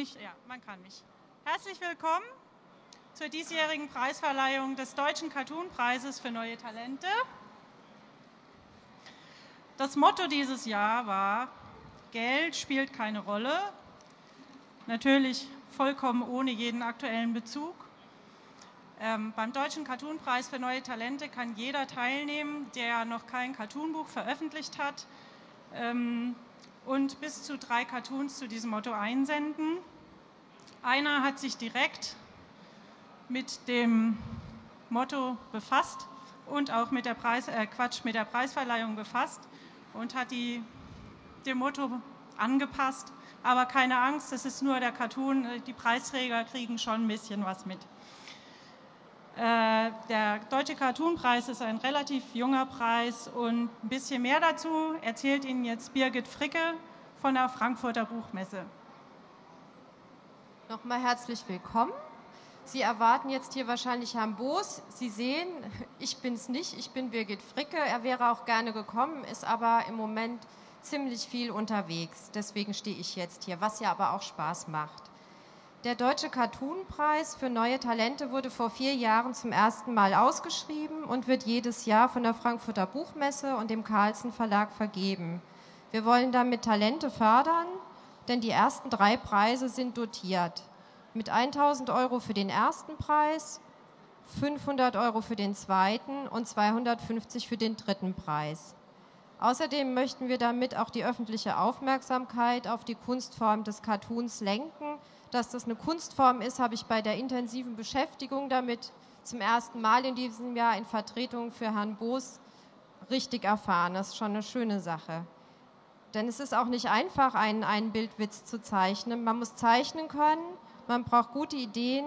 mich? Ja, man kann mich. Herzlich willkommen zur diesjährigen Preisverleihung des Deutschen Cartoon-Preises für neue Talente. Das Motto dieses Jahr war, Geld spielt keine Rolle. Natürlich vollkommen ohne jeden aktuellen Bezug. Ähm, beim Deutschen Cartoon-Preis für neue Talente kann jeder teilnehmen, der noch kein Cartoonbuch veröffentlicht hat ähm, und bis zu drei Cartoons zu diesem Motto einsenden. Einer hat sich direkt mit dem Motto befasst und auch mit der, Preis, äh Quatsch, mit der Preisverleihung befasst und hat die, dem Motto angepasst. Aber keine Angst, das ist nur der Cartoon, die Preisträger kriegen schon ein bisschen was mit. Äh, der Deutsche Cartoonpreis ist ein relativ junger Preis und ein bisschen mehr dazu erzählt Ihnen jetzt Birgit Fricke von der Frankfurter Buchmesse. Nochmal herzlich willkommen. Sie erwarten jetzt hier wahrscheinlich Herrn Boos. Sie sehen, ich bin es nicht, ich bin Birgit Fricke. Er wäre auch gerne gekommen, ist aber im Moment ziemlich viel unterwegs. Deswegen stehe ich jetzt hier, was ja aber auch Spaß macht. Der Deutsche Cartoonpreis für neue Talente wurde vor vier Jahren zum ersten Mal ausgeschrieben und wird jedes Jahr von der Frankfurter Buchmesse und dem Carlsen Verlag vergeben. Wir wollen damit Talente fördern, denn die ersten drei Preise sind dotiert. Mit 1000 Euro für den ersten Preis, 500 Euro für den zweiten und 250 für den dritten Preis. Außerdem möchten wir damit auch die öffentliche Aufmerksamkeit auf die Kunstform des Cartoons lenken, dass das eine Kunstform ist, habe ich bei der intensiven Beschäftigung damit zum ersten Mal in diesem Jahr in Vertretung für Herrn Boos richtig erfahren. Das ist schon eine schöne Sache. Denn es ist auch nicht einfach, einen, einen Bildwitz zu zeichnen. Man muss zeichnen können, man braucht gute Ideen,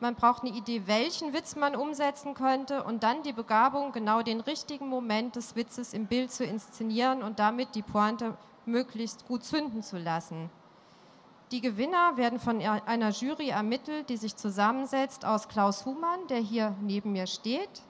man braucht eine Idee, welchen Witz man umsetzen könnte und dann die Begabung, genau den richtigen Moment des Witzes im Bild zu inszenieren und damit die Pointe möglichst gut zünden zu lassen. Die Gewinner werden von einer Jury ermittelt, die sich zusammensetzt aus Klaus Humann, der hier neben mir steht,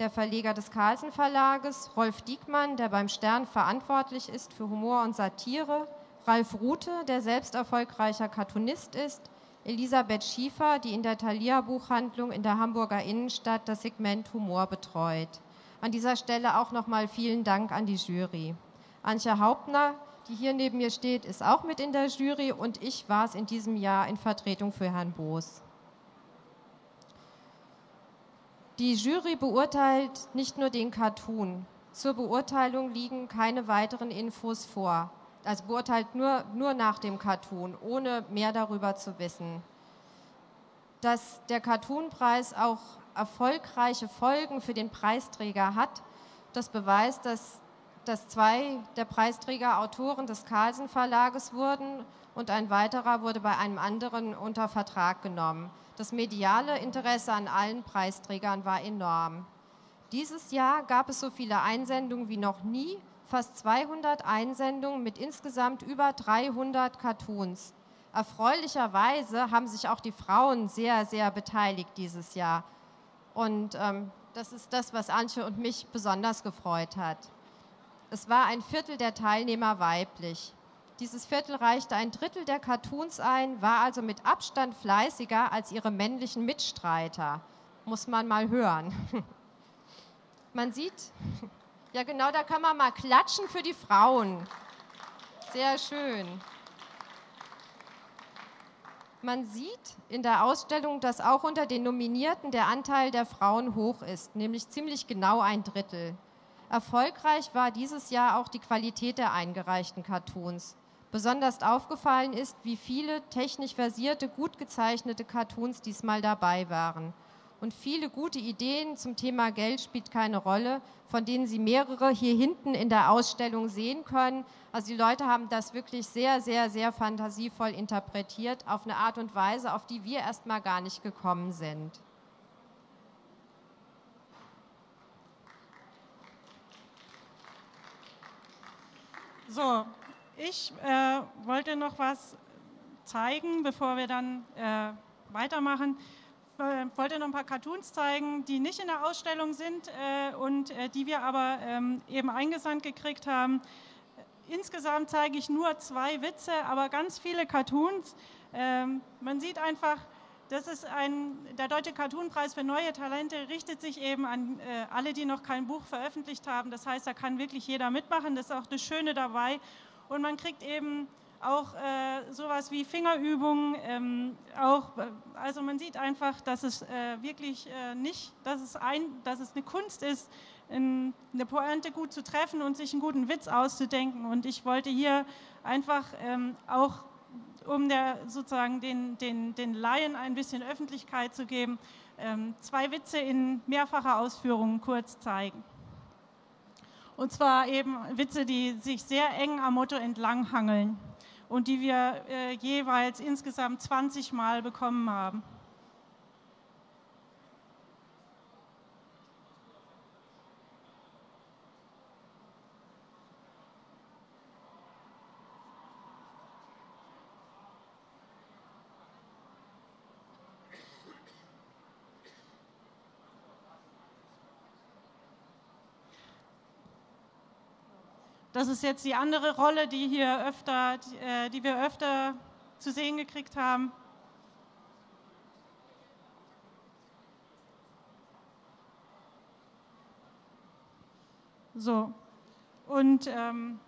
der Verleger des Carlsen Verlages, Rolf Diekmann, der beim Stern verantwortlich ist für Humor und Satire, Ralf Rute, der selbst erfolgreicher Cartoonist ist, Elisabeth Schiefer, die in der Thalia Buchhandlung in der Hamburger Innenstadt das Segment Humor betreut. An dieser Stelle auch nochmal vielen Dank an die Jury. Antje Hauptner, die hier neben mir steht, ist auch mit in der Jury und ich war es in diesem Jahr in Vertretung für Herrn Boos. Die Jury beurteilt nicht nur den Cartoon. Zur Beurteilung liegen keine weiteren Infos vor. Also beurteilt nur, nur nach dem Cartoon, ohne mehr darüber zu wissen. Dass der Cartoonpreis auch erfolgreiche Folgen für den Preisträger hat, das beweist, dass dass zwei der Preisträger Autoren des Carlsen Verlages wurden und ein weiterer wurde bei einem anderen unter Vertrag genommen. Das mediale Interesse an allen Preisträgern war enorm. Dieses Jahr gab es so viele Einsendungen wie noch nie, fast 200 Einsendungen mit insgesamt über 300 Cartoons. Erfreulicherweise haben sich auch die Frauen sehr, sehr beteiligt dieses Jahr. Und ähm, das ist das, was Antje und mich besonders gefreut hat. Es war ein Viertel der Teilnehmer weiblich. Dieses Viertel reichte ein Drittel der Cartoons ein, war also mit Abstand fleißiger als ihre männlichen Mitstreiter. Muss man mal hören. Man sieht, ja genau, da kann man mal klatschen für die Frauen. Sehr schön. Man sieht in der Ausstellung, dass auch unter den Nominierten der Anteil der Frauen hoch ist, nämlich ziemlich genau ein Drittel. Erfolgreich war dieses Jahr auch die Qualität der eingereichten Cartoons. Besonders aufgefallen ist, wie viele technisch versierte, gut gezeichnete Cartoons diesmal dabei waren. Und viele gute Ideen zum Thema Geld spielt keine Rolle, von denen Sie mehrere hier hinten in der Ausstellung sehen können. Also die Leute haben das wirklich sehr, sehr, sehr fantasievoll interpretiert, auf eine Art und Weise, auf die wir erstmal gar nicht gekommen sind. So, ich äh, wollte noch was zeigen, bevor wir dann äh, weitermachen. Ich äh, wollte noch ein paar Cartoons zeigen, die nicht in der Ausstellung sind äh, und äh, die wir aber ähm, eben eingesandt gekriegt haben. Insgesamt zeige ich nur zwei Witze, aber ganz viele Cartoons. Ähm, man sieht einfach, das ist ein, der Deutsche Cartoonpreis für neue Talente richtet sich eben an äh, alle, die noch kein Buch veröffentlicht haben. Das heißt, da kann wirklich jeder mitmachen. Das ist auch das Schöne dabei. Und man kriegt eben auch äh, sowas wie Fingerübungen. Ähm, auch, äh, also man sieht einfach, dass es äh, wirklich äh, nicht, dass es, ein, dass es eine Kunst ist, in, eine Pointe gut zu treffen und sich einen guten Witz auszudenken. Und ich wollte hier einfach ähm, auch, um der, sozusagen den, den, den Laien ein bisschen Öffentlichkeit zu geben, ähm, zwei Witze in mehrfacher Ausführung kurz zeigen. Und zwar eben Witze, die sich sehr eng am Motto entlanghangeln und die wir äh, jeweils insgesamt 20 Mal bekommen haben. Das ist jetzt die andere Rolle, die, hier öfter, äh, die wir öfter zu sehen gekriegt haben. So, und ähm,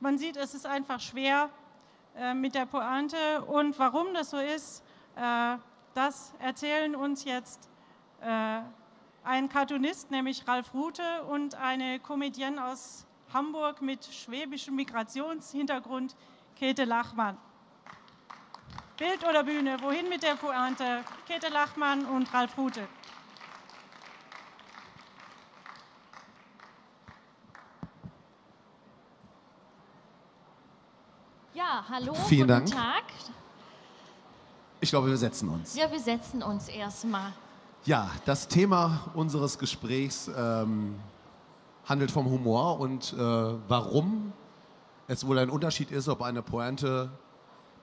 man sieht, es ist einfach schwer äh, mit der Pointe. Und warum das so ist, äh, das erzählen uns jetzt äh, ein Cartoonist, nämlich Ralf Rute, und eine Comedienne aus Hamburg mit schwäbischem Migrationshintergrund, Käthe Lachmann. Bild oder Bühne, wohin mit der Pointe? Käthe Lachmann und Ralf Rute. Ja, hallo, Vielen guten Dank. Tag. Ich glaube, wir setzen uns. Ja, wir setzen uns erstmal. Ja, das Thema unseres Gesprächs ähm, handelt vom Humor und äh, warum es wohl ein Unterschied ist, ob eine Pointe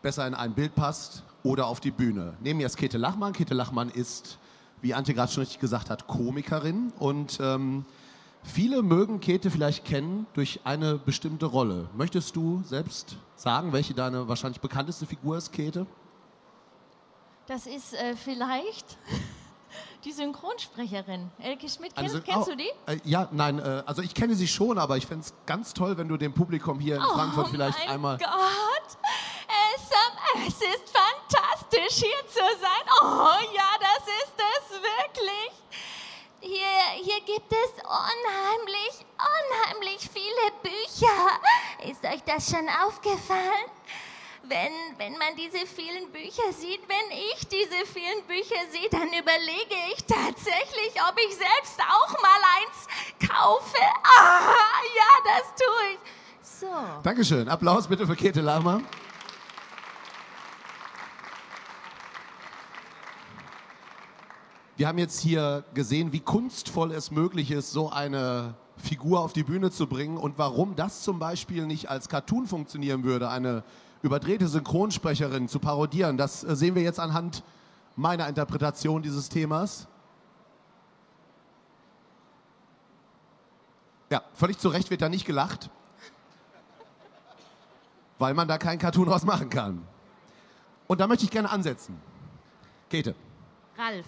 besser in ein Bild passt oder auf die Bühne. Nehmen wir jetzt Käthe Lachmann. Käthe Lachmann ist, wie Antje gerade schon richtig gesagt hat, Komikerin und ähm, viele mögen Käthe vielleicht kennen durch eine bestimmte Rolle. Möchtest du selbst sagen, welche deine wahrscheinlich bekannteste Figur ist, Käthe? Das ist äh, vielleicht die Synchronsprecherin Elke Schmidt. Kennst, Syn- kennst oh, du die? Äh, ja, nein, äh, also ich kenne sie schon, aber ich fände es ganz toll, wenn du dem Publikum hier in Frankfurt vielleicht oh mein einmal. Gott, es, es ist fantastisch hier zu sein. Oh ja, das ist es wirklich. Hier, hier gibt es unheimlich, unheimlich viele Bücher. Ist euch das schon aufgefallen? Wenn, wenn man diese vielen Bücher sieht, wenn ich diese vielen Bücher sehe, dann überlege ich tatsächlich, ob ich selbst auch mal eins kaufe. Ah, ja, das tue ich. So. Dankeschön. Applaus bitte für Käthe Lachmann. Wir haben jetzt hier gesehen, wie kunstvoll es möglich ist, so eine Figur auf die Bühne zu bringen und warum das zum Beispiel nicht als Cartoon funktionieren würde, eine überdrehte Synchronsprecherin zu parodieren. Das äh, sehen wir jetzt anhand meiner Interpretation dieses Themas. Ja, völlig zu Recht wird da nicht gelacht, weil man da keinen Cartoon draus machen kann. Und da möchte ich gerne ansetzen. Käthe, Ralf,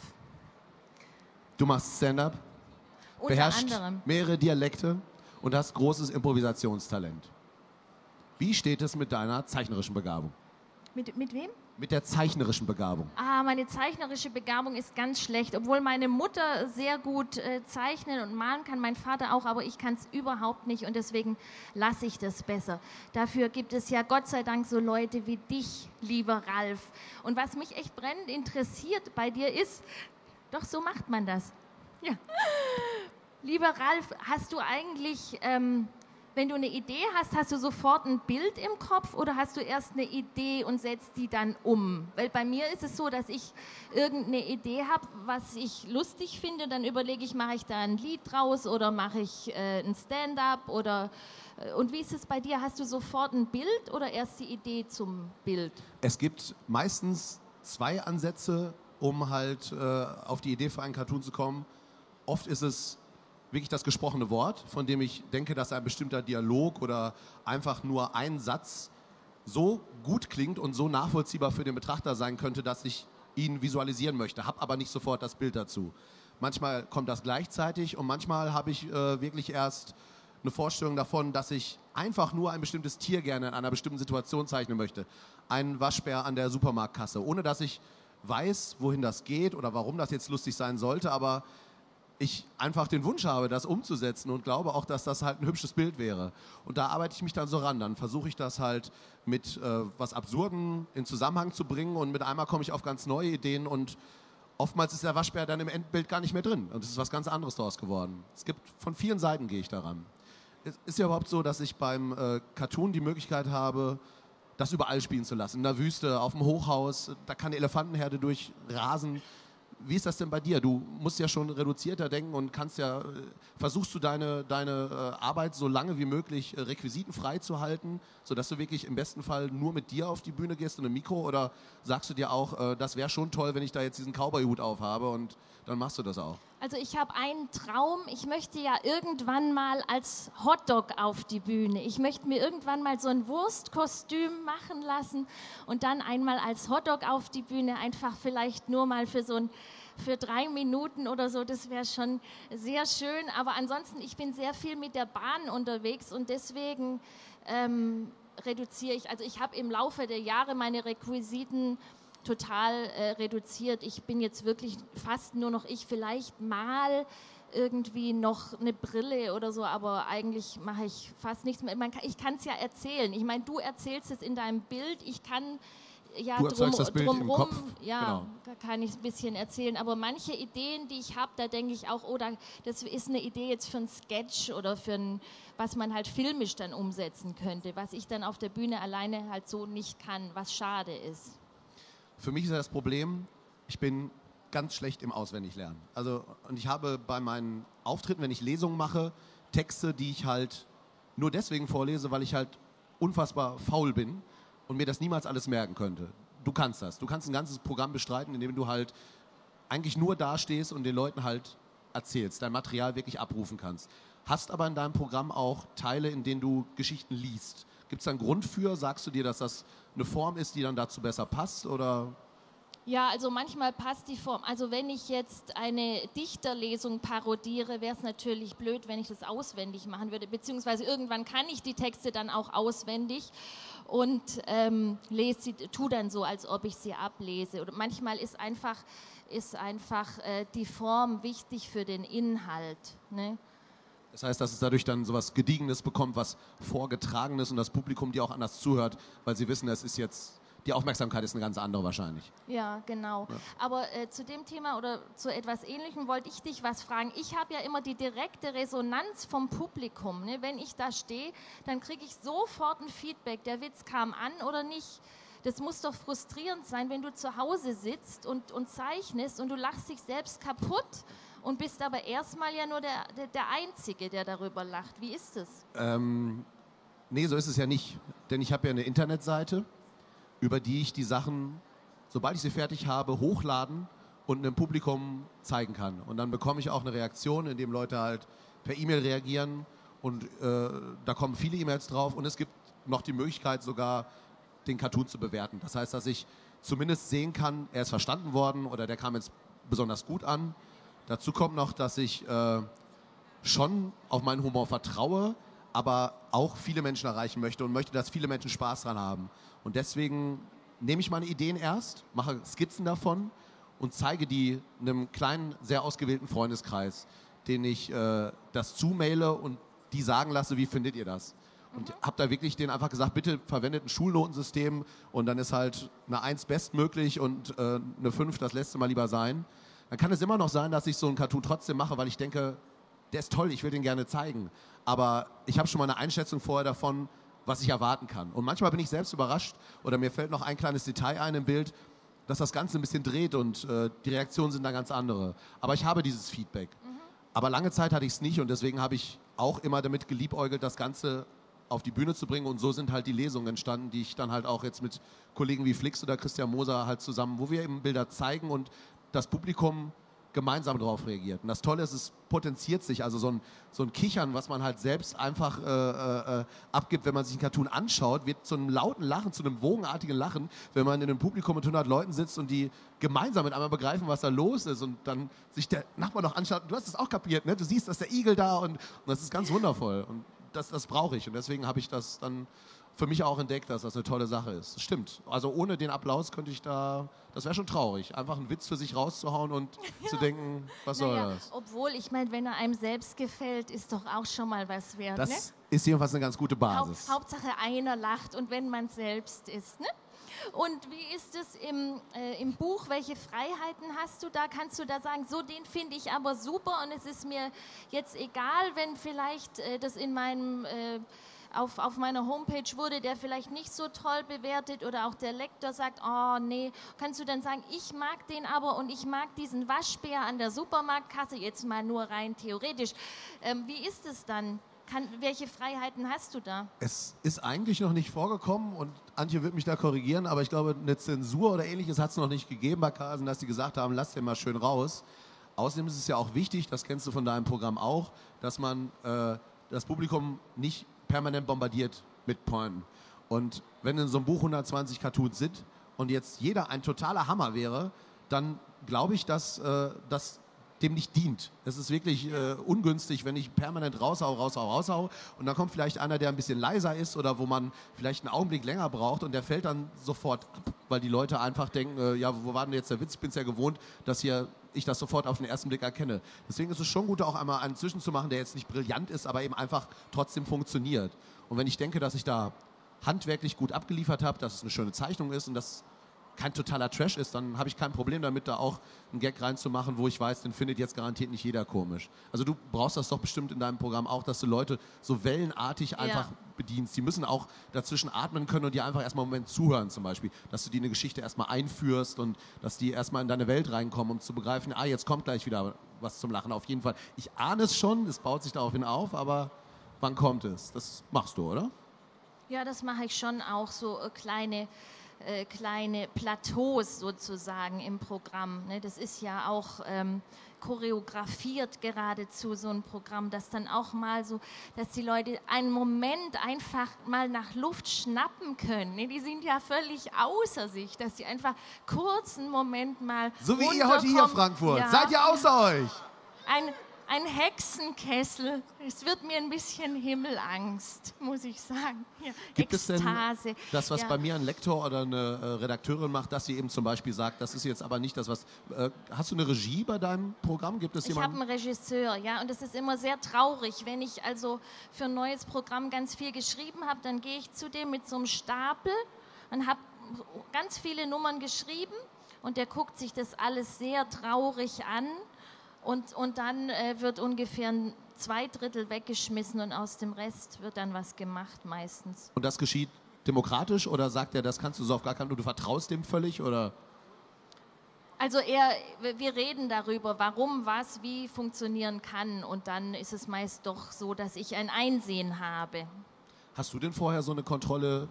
du machst Stand-up, beherrschst anderem. mehrere Dialekte und hast großes Improvisationstalent. Wie steht es mit deiner zeichnerischen Begabung? Mit, mit wem? Mit der zeichnerischen Begabung. Ah, meine zeichnerische Begabung ist ganz schlecht, obwohl meine Mutter sehr gut äh, zeichnen und malen kann, mein Vater auch, aber ich kann es überhaupt nicht und deswegen lasse ich das besser. Dafür gibt es ja Gott sei Dank so Leute wie dich, lieber Ralf. Und was mich echt brennend interessiert bei dir ist, doch so macht man das. Ja. Lieber Ralf, hast du eigentlich, ähm, wenn du eine Idee hast, hast du sofort ein Bild im Kopf oder hast du erst eine Idee und setzt die dann um? Weil bei mir ist es so, dass ich irgendeine Idee habe, was ich lustig finde, dann überlege ich, mache ich da ein Lied draus oder mache ich äh, ein Stand-up oder äh, und wie ist es bei dir? Hast du sofort ein Bild oder erst die Idee zum Bild? Es gibt meistens zwei Ansätze, um halt äh, auf die Idee für einen Cartoon zu kommen. Oft ist es wirklich das gesprochene Wort, von dem ich denke, dass ein bestimmter Dialog oder einfach nur ein Satz so gut klingt und so nachvollziehbar für den Betrachter sein könnte, dass ich ihn visualisieren möchte, habe aber nicht sofort das Bild dazu. Manchmal kommt das gleichzeitig und manchmal habe ich äh, wirklich erst eine Vorstellung davon, dass ich einfach nur ein bestimmtes Tier gerne in einer bestimmten Situation zeichnen möchte. Einen Waschbär an der Supermarktkasse, ohne dass ich weiß, wohin das geht oder warum das jetzt lustig sein sollte, aber ich einfach den Wunsch habe, das umzusetzen und glaube auch, dass das halt ein hübsches Bild wäre. Und da arbeite ich mich dann so ran. Dann versuche ich das halt mit äh, was Absurden in Zusammenhang zu bringen und mit einmal komme ich auf ganz neue Ideen und oftmals ist der Waschbär dann im Endbild gar nicht mehr drin und es ist was ganz anderes daraus geworden. Es gibt von vielen Seiten gehe ich daran. Es ist ja überhaupt so, dass ich beim äh, Cartoon die Möglichkeit habe, das überall spielen zu lassen. In der Wüste, auf dem Hochhaus, da kann eine Elefantenherde durchrasen. Wie ist das denn bei dir? Du musst ja schon reduzierter denken und kannst ja, äh, versuchst du deine, deine äh, Arbeit so lange wie möglich äh, requisitenfrei zu halten, sodass du wirklich im besten Fall nur mit dir auf die Bühne gehst und ein Mikro oder sagst du dir auch, das wäre schon toll, wenn ich da jetzt diesen Cowboy-Hut aufhabe und dann machst du das auch? Also ich habe einen Traum, ich möchte ja irgendwann mal als Hotdog auf die Bühne. Ich möchte mir irgendwann mal so ein Wurstkostüm machen lassen und dann einmal als Hotdog auf die Bühne, einfach vielleicht nur mal für so ein für drei Minuten oder so, das wäre schon sehr schön. Aber ansonsten, ich bin sehr viel mit der Bahn unterwegs und deswegen ähm, reduziere ich, also ich habe im Laufe der Jahre meine Requisiten total äh, reduziert. Ich bin jetzt wirklich fast nur noch ich, vielleicht mal irgendwie noch eine Brille oder so, aber eigentlich mache ich fast nichts mehr. Kann, ich kann es ja erzählen. Ich meine, du erzählst es in deinem Bild, ich kann ja du drum, das Bild drumrum, ja, genau. kann ich ein bisschen erzählen. Aber manche Ideen, die ich habe, da denke ich auch, oder oh, das ist eine Idee jetzt für ein Sketch oder für ein, was man halt filmisch dann umsetzen könnte, was ich dann auf der Bühne alleine halt so nicht kann, was schade ist. Für mich ist das Problem, ich bin ganz schlecht im Auswendiglernen. Also, und ich habe bei meinen Auftritten, wenn ich Lesungen mache, Texte, die ich halt nur deswegen vorlese, weil ich halt unfassbar faul bin und mir das niemals alles merken könnte. Du kannst das. Du kannst ein ganzes Programm bestreiten, indem du halt eigentlich nur dastehst und den Leuten halt erzählst, dein Material wirklich abrufen kannst. Hast aber in deinem Programm auch Teile, in denen du Geschichten liest. Gibt es einen Grund für? Sagst du dir, dass das eine Form ist, die dann dazu besser passt? Oder? Ja, also manchmal passt die Form. Also wenn ich jetzt eine Dichterlesung parodiere, wäre es natürlich blöd, wenn ich das auswendig machen würde. Beziehungsweise irgendwann kann ich die Texte dann auch auswendig und ähm, lese sie, tu dann so, als ob ich sie ablese. Oder manchmal ist einfach, ist einfach äh, die Form wichtig für den Inhalt. Ne? Das heißt, dass es dadurch dann so was Gediegenes bekommt, was Vorgetragenes und das Publikum dir auch anders zuhört, weil sie wissen, es ist jetzt, die Aufmerksamkeit ist eine ganz andere wahrscheinlich. Ja, genau. Ja. Aber äh, zu dem Thema oder zu etwas Ähnlichem wollte ich dich was fragen. Ich habe ja immer die direkte Resonanz vom Publikum. Ne? Wenn ich da stehe, dann kriege ich sofort ein Feedback. Der Witz kam an oder nicht. Das muss doch frustrierend sein, wenn du zu Hause sitzt und, und zeichnest und du lachst dich selbst kaputt und bist aber erstmal ja nur der, der, der, Einzige, der darüber lacht. Wie ist es? Ähm, nee, so ist es ja nicht. Denn ich habe ja eine Internetseite, über die ich die Sachen, sobald ich sie fertig habe, hochladen und einem Publikum zeigen kann. Und dann bekomme ich auch eine Reaktion, indem Leute halt per E-Mail reagieren. Und äh, da kommen viele E-Mails drauf. Und es gibt noch die Möglichkeit, sogar den Cartoon zu bewerten. Das heißt, dass ich zumindest sehen kann, er ist verstanden worden oder der kam jetzt besonders gut an. Dazu kommt noch, dass ich äh, schon auf meinen Humor vertraue, aber auch viele Menschen erreichen möchte und möchte, dass viele Menschen Spaß dran haben. Und deswegen nehme ich meine Ideen erst, mache Skizzen davon und zeige die einem kleinen, sehr ausgewählten Freundeskreis, den ich äh, das zumaile und die sagen lasse, wie findet ihr das? Und mhm. habe da wirklich denen einfach gesagt, bitte verwendet ein Schulnotensystem und dann ist halt eine 1 bestmöglich und äh, eine 5 das letzte Mal lieber sein dann kann es immer noch sein, dass ich so einen Cartoon trotzdem mache, weil ich denke, der ist toll, ich will den gerne zeigen. Aber ich habe schon mal eine Einschätzung vorher davon, was ich erwarten kann. Und manchmal bin ich selbst überrascht oder mir fällt noch ein kleines Detail ein im Bild, dass das Ganze ein bisschen dreht und äh, die Reaktionen sind dann ganz andere. Aber ich habe dieses Feedback. Mhm. Aber lange Zeit hatte ich es nicht und deswegen habe ich auch immer damit geliebäugelt, das Ganze auf die Bühne zu bringen und so sind halt die Lesungen entstanden, die ich dann halt auch jetzt mit Kollegen wie Flix oder Christian Moser halt zusammen, wo wir eben Bilder zeigen und das Publikum gemeinsam darauf reagiert. Und das Tolle ist, es potenziert sich. Also so ein, so ein Kichern, was man halt selbst einfach äh, äh, äh, abgibt, wenn man sich einen Cartoon anschaut, wird zu einem lauten Lachen, zu einem wogenartigen Lachen, wenn man in einem Publikum mit 100 Leuten sitzt und die gemeinsam mit einmal begreifen, was da los ist und dann sich der Nachbar noch anschaut. Du hast es auch kapiert, ne? Du siehst, dass der Igel da und, und das ist ganz wundervoll. Und das, das brauche ich. Und deswegen habe ich das dann für mich auch entdeckt, dass das eine tolle Sache ist. Das stimmt. Also ohne den Applaus könnte ich da, das wäre schon traurig, einfach einen Witz für sich rauszuhauen und ja. zu denken, was naja, soll das? Obwohl, ich meine, wenn er einem selbst gefällt, ist doch auch schon mal was wert. Das ne? ist jedenfalls eine ganz gute Basis. Haupt, Hauptsache einer lacht und wenn man selbst ist. Ne? Und wie ist es im, äh, im Buch? Welche Freiheiten hast du da? Kannst du da sagen, so den finde ich aber super und es ist mir jetzt egal, wenn vielleicht äh, das in meinem äh, auf, auf meiner Homepage wurde der vielleicht nicht so toll bewertet oder auch der Lektor sagt, oh nee, kannst du dann sagen, ich mag den aber und ich mag diesen Waschbär an der Supermarktkasse, jetzt mal nur rein theoretisch. Ähm, wie ist es dann? Kann, welche Freiheiten hast du da? Es ist eigentlich noch nicht vorgekommen und Antje wird mich da korrigieren, aber ich glaube, eine Zensur oder ähnliches hat es noch nicht gegeben bei Carlsen, dass sie gesagt haben, lass den mal schön raus. Außerdem ist es ja auch wichtig, das kennst du von deinem Programm auch, dass man äh, das Publikum nicht permanent bombardiert mit Pointen. Und wenn in so einem Buch 120 Cartoons sind und jetzt jeder ein totaler Hammer wäre, dann glaube ich, dass äh, das dem nicht dient. Es ist wirklich äh, ungünstig, wenn ich permanent raushau, raushau, raushau und dann kommt vielleicht einer, der ein bisschen leiser ist oder wo man vielleicht einen Augenblick länger braucht und der fällt dann sofort ab, weil die Leute einfach denken, äh, ja, wo war denn jetzt der Witz? Ich bin es ja gewohnt, dass hier ich das sofort auf den ersten Blick erkenne. Deswegen ist es schon gut, auch einmal einen zwischenzumachen, der jetzt nicht brillant ist, aber eben einfach trotzdem funktioniert. Und wenn ich denke, dass ich da handwerklich gut abgeliefert habe, dass es eine schöne Zeichnung ist und dass kein totaler Trash ist, dann habe ich kein Problem damit, da auch einen Gag reinzumachen, wo ich weiß, den findet jetzt garantiert nicht jeder komisch. Also du brauchst das doch bestimmt in deinem Programm auch, dass du Leute so wellenartig einfach ja. bedienst. Die müssen auch dazwischen atmen können und dir einfach erstmal einen Moment zuhören zum Beispiel. Dass du die eine Geschichte erstmal einführst und dass die erstmal in deine Welt reinkommen, um zu begreifen, ah, jetzt kommt gleich wieder was zum Lachen. Auf jeden Fall. Ich ahne es schon, es baut sich daraufhin auf, aber wann kommt es? Das machst du, oder? Ja, das mache ich schon auch, so äh, kleine äh, kleine Plateaus sozusagen im Programm. Ne? Das ist ja auch ähm, choreografiert geradezu so ein Programm, das dann auch mal so, dass die Leute einen Moment einfach mal nach Luft schnappen können. Ne? Die sind ja völlig außer sich, dass sie einfach kurzen Moment mal so wie ihr heute hier Frankfurt. Ja. Seid ihr außer euch? Ein, ein Hexenkessel. Es wird mir ein bisschen Himmelangst, muss ich sagen. Ja, Gibt Ekstase. es denn das, was ja. bei mir ein Lektor oder eine äh, Redakteurin macht, dass sie eben zum Beispiel sagt, das ist jetzt aber nicht das, was... Äh, hast du eine Regie bei deinem Programm? Gibt es Ich habe einen Regisseur, ja, und es ist immer sehr traurig, wenn ich also für ein neues Programm ganz viel geschrieben habe, dann gehe ich zu dem mit so einem Stapel und habe ganz viele Nummern geschrieben und der guckt sich das alles sehr traurig an und, und dann äh, wird ungefähr zwei Drittel weggeschmissen und aus dem Rest wird dann was gemacht meistens. Und das geschieht demokratisch oder sagt er, das kannst du so auf gar keinen Fall, du vertraust dem völlig oder? Also er, wir reden darüber, warum was wie funktionieren kann und dann ist es meist doch so, dass ich ein Einsehen habe. Hast du denn vorher so eine Kontrolle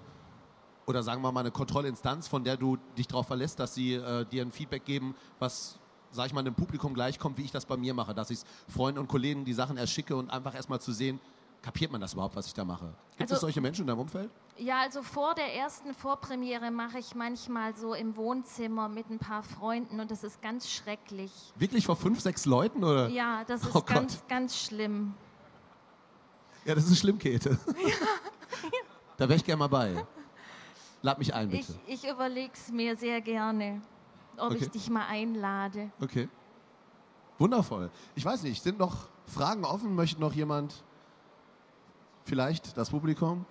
oder sagen wir mal eine Kontrollinstanz, von der du dich darauf verlässt, dass sie äh, dir ein Feedback geben, was sage ich mal, dem Publikum gleichkommt, wie ich das bei mir mache. Dass ich Freunden und Kollegen die Sachen erschicke und einfach erstmal zu sehen, kapiert man das überhaupt, was ich da mache? Gibt also, es solche Menschen in deinem Umfeld? Ja, also vor der ersten Vorpremiere mache ich manchmal so im Wohnzimmer mit ein paar Freunden und das ist ganz schrecklich. Wirklich vor fünf, sechs Leuten? Oder? Ja, das ist oh ganz, ganz schlimm. Ja, das ist schlimm, Käthe. Ja. da wäre ich gerne mal bei. Lad mich ein, bitte. Ich, ich überlege es mir sehr gerne ob okay. ich dich mal einlade. Okay. Wundervoll. Ich weiß nicht, sind noch Fragen offen? Möchte noch jemand vielleicht das Publikum?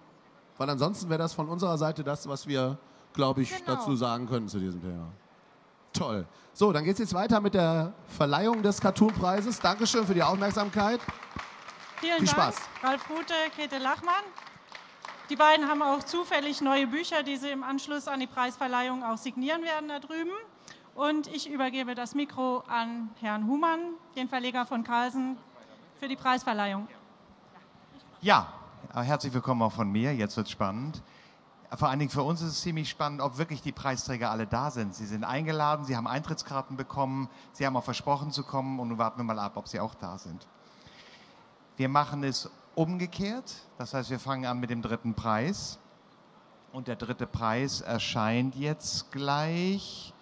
Weil ansonsten wäre das von unserer Seite das, was wir, glaube ich, genau. dazu sagen können zu diesem Thema. Toll. So, dann geht es jetzt weiter mit der Verleihung des Cartoon-Preises. Dankeschön für die Aufmerksamkeit. Vielen Viel Dank, Spaß. Ralf Rute, Käthe Lachmann. Die beiden haben auch zufällig neue Bücher, die sie im Anschluss an die Preisverleihung auch signieren werden da drüben. Und ich übergebe das Mikro an Herrn Humann, den Verleger von Carlsen, für die Preisverleihung. Ja, herzlich willkommen auch von mir. Jetzt wird spannend. vor allen Dingen für uns ist es ziemlich spannend, ob wirklich die Preisträger alle da sind. Sie sind eingeladen, sie haben Eintrittskarten bekommen, sie haben auch versprochen zu kommen und nun warten wir mal ab, ob sie auch da sind. Wir machen es umgekehrt, das heißt, wir fangen an mit dem dritten Preis. Und der dritte Preis erscheint jetzt gleich.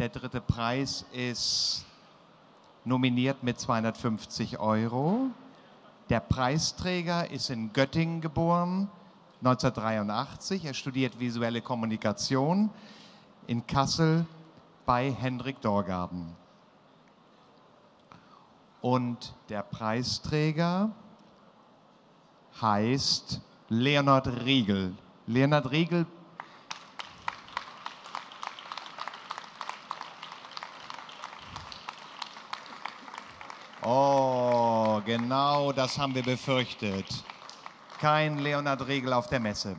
Der dritte Preis ist nominiert mit 250 Euro. Der Preisträger ist in Göttingen geboren, 1983. Er studiert visuelle Kommunikation in Kassel bei Hendrik Dorgarden. Und der Preisträger heißt Leonard Riegel. Leonard Riegel Oh, genau das haben wir befürchtet. Kein Leonard Riegel auf der Messe.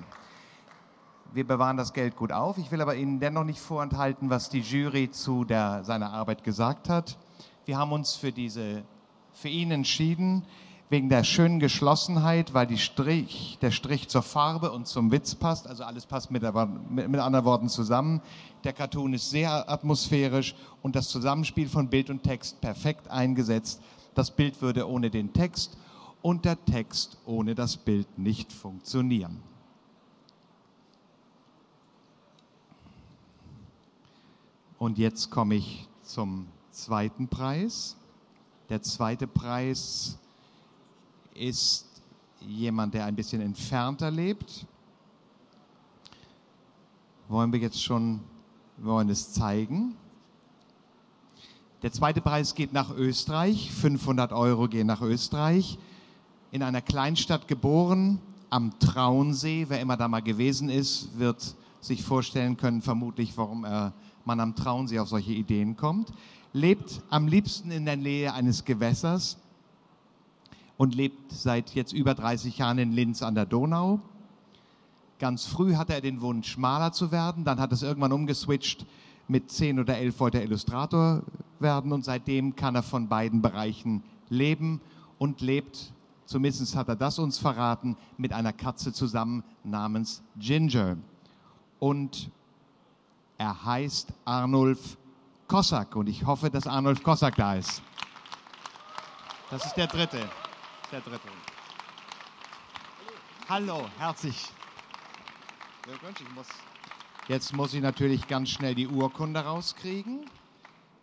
Wir bewahren das Geld gut auf. Ich will aber Ihnen dennoch nicht vorenthalten, was die Jury zu der, seiner Arbeit gesagt hat. Wir haben uns für, diese, für ihn entschieden, wegen der schönen Geschlossenheit, weil Strich, der Strich zur Farbe und zum Witz passt, also alles passt mit, mit, mit anderen Worten zusammen. Der Cartoon ist sehr atmosphärisch und das Zusammenspiel von Bild und Text perfekt eingesetzt. Das Bild würde ohne den Text und der Text ohne das Bild nicht funktionieren. Und jetzt komme ich zum zweiten Preis. Der zweite Preis ist jemand, der ein bisschen entfernter lebt. Wollen wir jetzt schon, wollen es zeigen? Der zweite Preis geht nach Österreich. 500 Euro gehen nach Österreich. In einer Kleinstadt geboren, am Traunsee. Wer immer da mal gewesen ist, wird sich vorstellen können, vermutlich, warum er, man am Traunsee auf solche Ideen kommt. Lebt am liebsten in der Nähe eines Gewässers und lebt seit jetzt über 30 Jahren in Linz an der Donau. Ganz früh hatte er den Wunsch, Maler zu werden. Dann hat es irgendwann umgeswitcht. Mit 10 oder 11 wollte er Illustrator werden und seitdem kann er von beiden Bereichen leben und lebt, zumindest hat er das uns verraten, mit einer Katze zusammen namens Ginger. Und er heißt Arnulf Kossack und ich hoffe, dass Arnulf Kossack da ist. Das ist der dritte der dritte. Hallo, herzlich. Jetzt muss ich natürlich ganz schnell die Urkunde rauskriegen.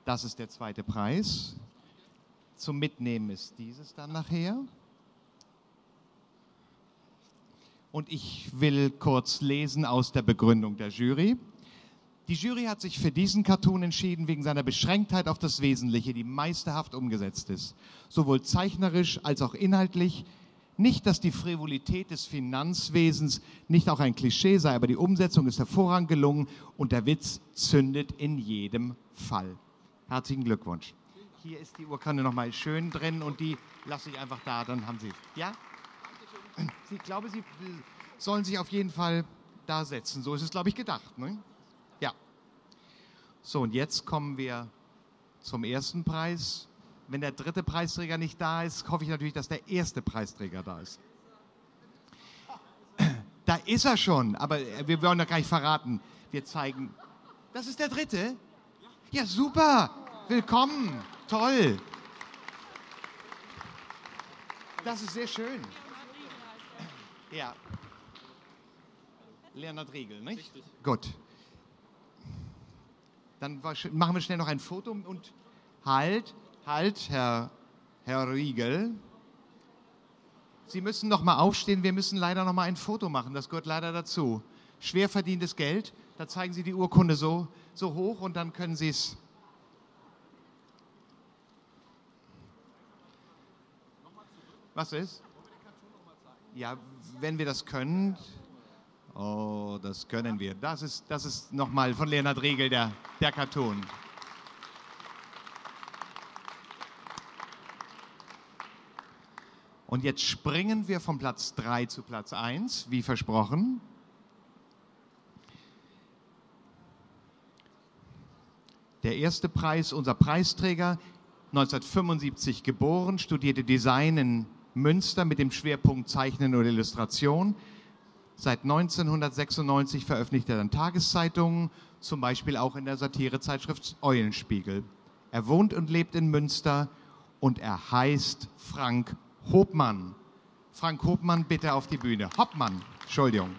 Das ist der zweite Preis. Zum Mitnehmen ist dieses dann nachher. Und ich will kurz lesen aus der Begründung der Jury. Die Jury hat sich für diesen Cartoon entschieden wegen seiner Beschränktheit auf das Wesentliche, die meisterhaft umgesetzt ist, sowohl zeichnerisch als auch inhaltlich. Nicht, dass die Frivolität des Finanzwesens nicht auch ein Klischee sei, aber die Umsetzung ist hervorragend gelungen und der Witz zündet in jedem Fall. Herzlichen Glückwunsch. Hier ist die Urkunde nochmal schön drin und die lasse ich einfach da, dann haben Sie. Ja? Ich glaube, Sie sollen sich auf jeden Fall da setzen. So ist es, glaube ich, gedacht. Ne? So, und jetzt kommen wir zum ersten Preis. Wenn der dritte Preisträger nicht da ist, hoffe ich natürlich, dass der erste Preisträger da ist. Da ist er schon, aber wir wollen doch gar nicht verraten. Wir zeigen. Das ist der dritte? Ja, super. Willkommen. Toll. Das ist sehr schön. Ja. Leonard Riegel, nicht? Richtig. Gut. Dann machen wir schnell noch ein Foto und halt, halt, Herr, Herr Riegel. Sie müssen noch mal aufstehen. Wir müssen leider noch mal ein Foto machen. Das gehört leider dazu. Schwer verdientes Geld. Da zeigen Sie die Urkunde so, so hoch und dann können Sie es. Was ist? Ja, wenn wir das können. Oh, das können wir. Das ist, das ist nochmal von Leonhard Riegel der, der Cartoon. Und jetzt springen wir von Platz 3 zu Platz 1, wie versprochen. Der erste Preis, unser Preisträger, 1975 geboren, studierte Design in Münster mit dem Schwerpunkt Zeichnen und Illustration Seit 1996 veröffentlicht er dann Tageszeitungen, zum Beispiel auch in der Satirezeitschrift Eulenspiegel. Er wohnt und lebt in Münster und er heißt Frank Hopmann. Frank Hopmann, bitte auf die Bühne. Hoppmann, Entschuldigung.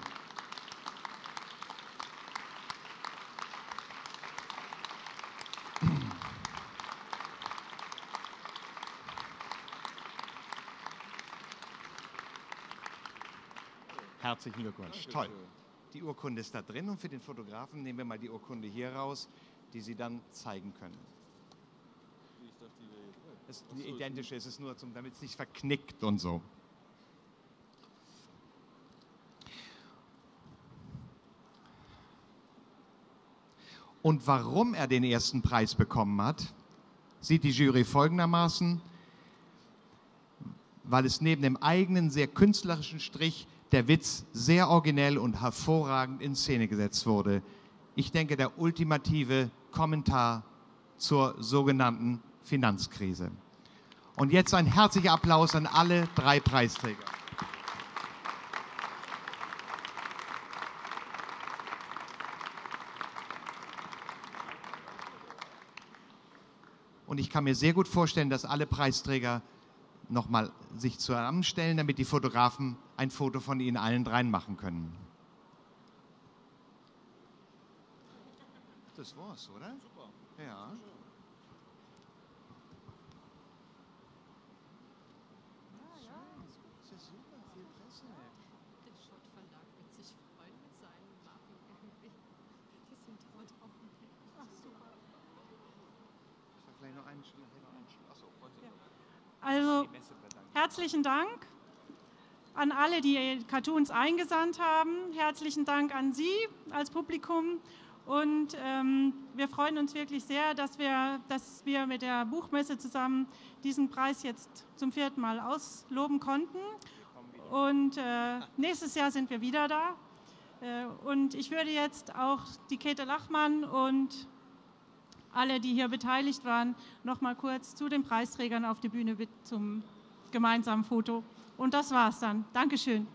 Herzlichen Glückwunsch. Toll. Die Urkunde ist da drin und für den Fotografen nehmen wir mal die Urkunde hier raus, die Sie dann zeigen können. Das ist die identische, es ist nur, zum, damit es nicht verknickt und so. Und warum er den ersten Preis bekommen hat, sieht die Jury folgendermaßen, weil es neben dem eigenen sehr künstlerischen Strich der Witz sehr originell und hervorragend in Szene gesetzt wurde. Ich denke, der ultimative Kommentar zur sogenannten Finanzkrise. Und jetzt ein herzlicher Applaus an alle drei Preisträger. Und ich kann mir sehr gut vorstellen, dass alle Preisträger nochmal sich zusammenstellen, damit die Fotografen ein Foto von Ihnen allen dreien machen können. Das war's, oder? Super. Ja. Also herzlichen Dank an alle, die Cartoons eingesandt haben. Herzlichen Dank an Sie als Publikum. Und ähm, wir freuen uns wirklich sehr, dass wir, dass wir mit der Buchmesse zusammen diesen Preis jetzt zum vierten Mal ausloben konnten. Und äh, nächstes Jahr sind wir wieder da. Äh, und ich würde jetzt auch die Käthe Lachmann und alle, die hier beteiligt waren, noch mal kurz zu den Preisträgern auf die Bühne zum gemeinsamen Foto. Und das war's dann. Dankeschön.